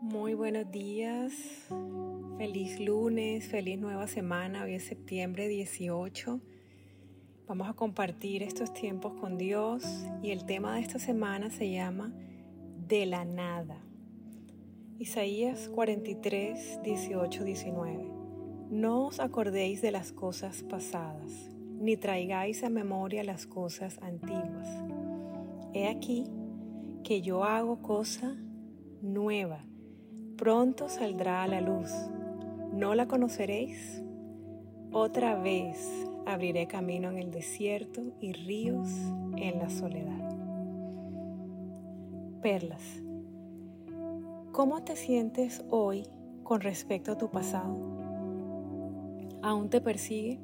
Muy buenos días, feliz lunes, feliz nueva semana, hoy es septiembre 18. Vamos a compartir estos tiempos con Dios y el tema de esta semana se llama De la nada. Isaías 43, 18, 19. No os acordéis de las cosas pasadas, ni traigáis a memoria las cosas antiguas. He aquí que yo hago cosa nueva, pronto saldrá a la luz. ¿No la conoceréis? Otra vez abriré camino en el desierto y ríos en la soledad. Perlas. ¿Cómo te sientes hoy con respecto a tu pasado? ¿Aún te persigue?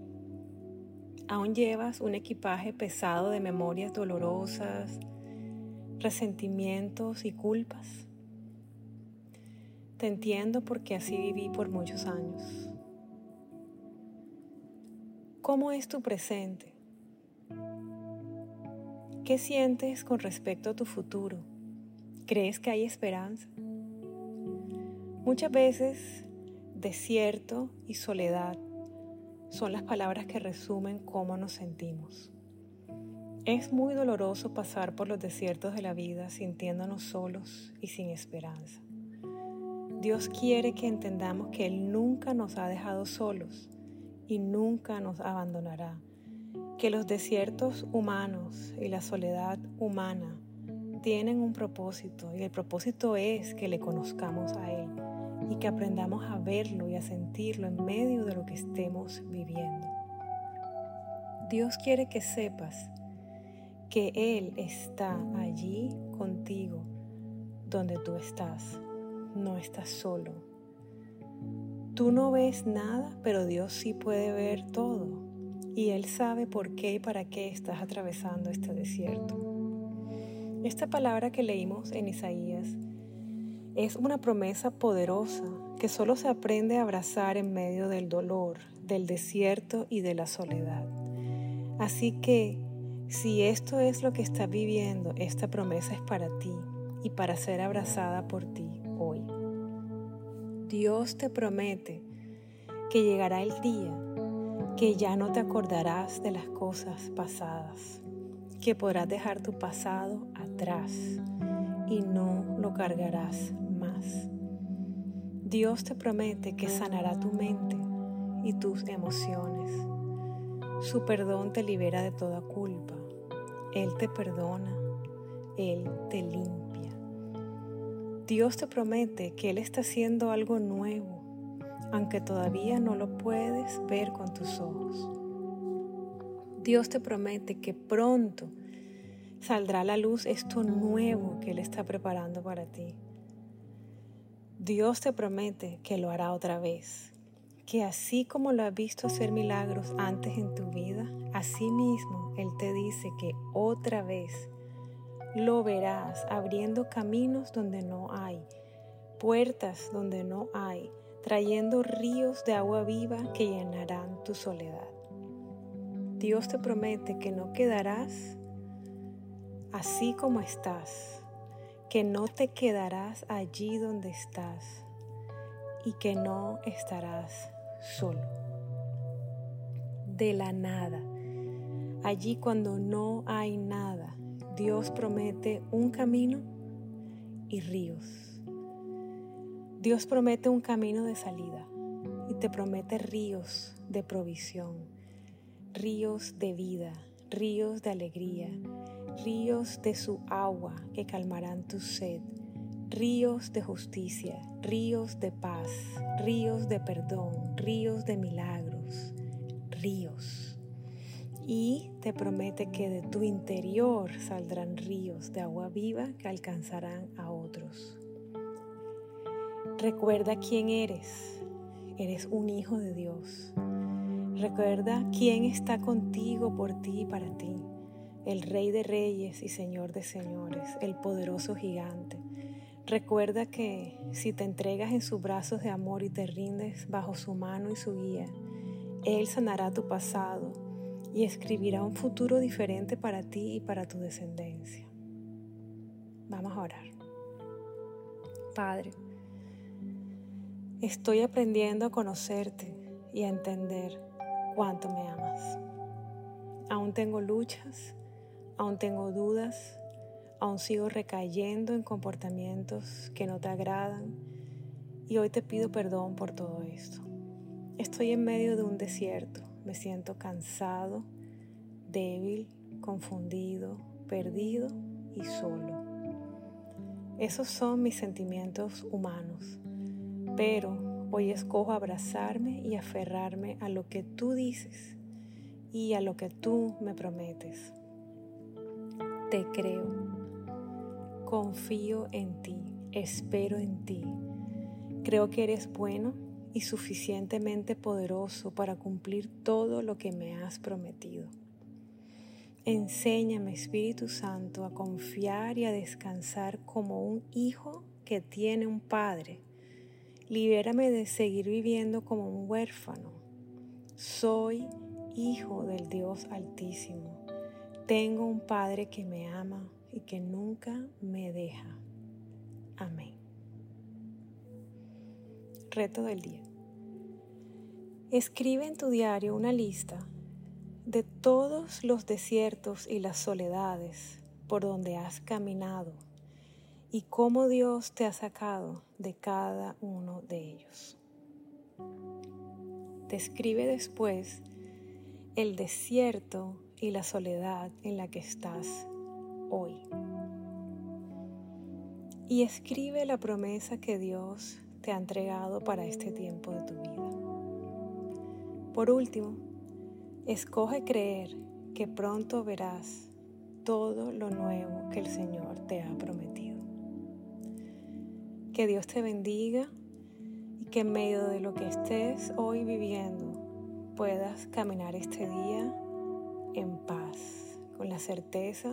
¿Aún llevas un equipaje pesado de memorias dolorosas, resentimientos y culpas? Te entiendo porque así viví por muchos años. ¿Cómo es tu presente? ¿Qué sientes con respecto a tu futuro? ¿Crees que hay esperanza? Muchas veces desierto y soledad son las palabras que resumen cómo nos sentimos. Es muy doloroso pasar por los desiertos de la vida sintiéndonos solos y sin esperanza. Dios quiere que entendamos que Él nunca nos ha dejado solos y nunca nos abandonará. Que los desiertos humanos y la soledad humana tienen un propósito y el propósito es que le conozcamos a Él y que aprendamos a verlo y a sentirlo en medio de lo que estemos viviendo. Dios quiere que sepas que Él está allí contigo donde tú estás no estás solo. Tú no ves nada, pero Dios sí puede ver todo. Y Él sabe por qué y para qué estás atravesando este desierto. Esta palabra que leímos en Isaías es una promesa poderosa que solo se aprende a abrazar en medio del dolor, del desierto y de la soledad. Así que, si esto es lo que estás viviendo, esta promesa es para ti y para ser abrazada por ti. Dios te promete que llegará el día que ya no te acordarás de las cosas pasadas, que podrás dejar tu pasado atrás y no lo cargarás más. Dios te promete que sanará tu mente y tus emociones. Su perdón te libera de toda culpa. Él te perdona. Él te limpia. Dios te promete que Él está haciendo algo nuevo, aunque todavía no lo puedes ver con tus ojos. Dios te promete que pronto saldrá a la luz esto nuevo que Él está preparando para ti. Dios te promete que lo hará otra vez, que así como lo has visto hacer milagros antes en tu vida, así mismo Él te dice que otra vez lo verás abriendo caminos donde no hay, puertas donde no hay, trayendo ríos de agua viva que llenarán tu soledad. Dios te promete que no quedarás así como estás, que no te quedarás allí donde estás y que no estarás solo. De la nada, allí cuando no hay nada, Dios promete un camino y ríos. Dios promete un camino de salida y te promete ríos de provisión, ríos de vida, ríos de alegría, ríos de su agua que calmarán tu sed, ríos de justicia, ríos de paz, ríos de perdón, ríos de milagros, ríos y te promete que de tu interior saldrán ríos de agua viva que alcanzarán a otros. Recuerda quién eres. Eres un hijo de Dios. Recuerda quién está contigo por ti y para ti. El Rey de Reyes y Señor de Señores, el poderoso gigante. Recuerda que si te entregas en sus brazos de amor y te rindes bajo su mano y su guía, Él sanará tu pasado y escribirá un futuro diferente para ti y para tu descendencia. Vamos a orar. Padre, Estoy aprendiendo a conocerte y a entender cuánto me amas. Aún tengo luchas, aún tengo dudas, aún sigo recayendo en comportamientos que no te agradan y hoy te pido perdón por todo esto. Estoy en medio de un desierto, me siento cansado, débil, confundido, perdido y solo. Esos son mis sentimientos humanos pero hoy escojo abrazarme y aferrarme a lo que tú dices y a lo que tú me prometes. Te creo, confío en ti, espero en ti. Creo que eres bueno y suficientemente poderoso para cumplir todo lo que me has prometido. Enséñame, Espíritu Santo, a confiar y a descansar como un hijo que tiene un padre Libérame de seguir viviendo como un huérfano. Soy hijo del Dios Altísimo. Tengo un Padre que me ama y que nunca me deja. Amén. Reto del día. Escribe en tu diario una lista de todos los desiertos y las soledades por donde has caminado y cómo Dios te ha sacado de cada uno de ellos. Describe después el desierto y la soledad en la que estás hoy. Y escribe la promesa que Dios te ha entregado para este tiempo de tu vida. Por último, escoge creer que pronto verás todo lo nuevo que el Señor te ha prometido. Que Dios te bendiga y que en medio de lo que estés hoy viviendo puedas caminar este día en paz, con la certeza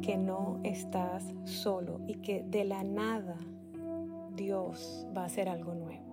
que no estás solo y que de la nada Dios va a hacer algo nuevo.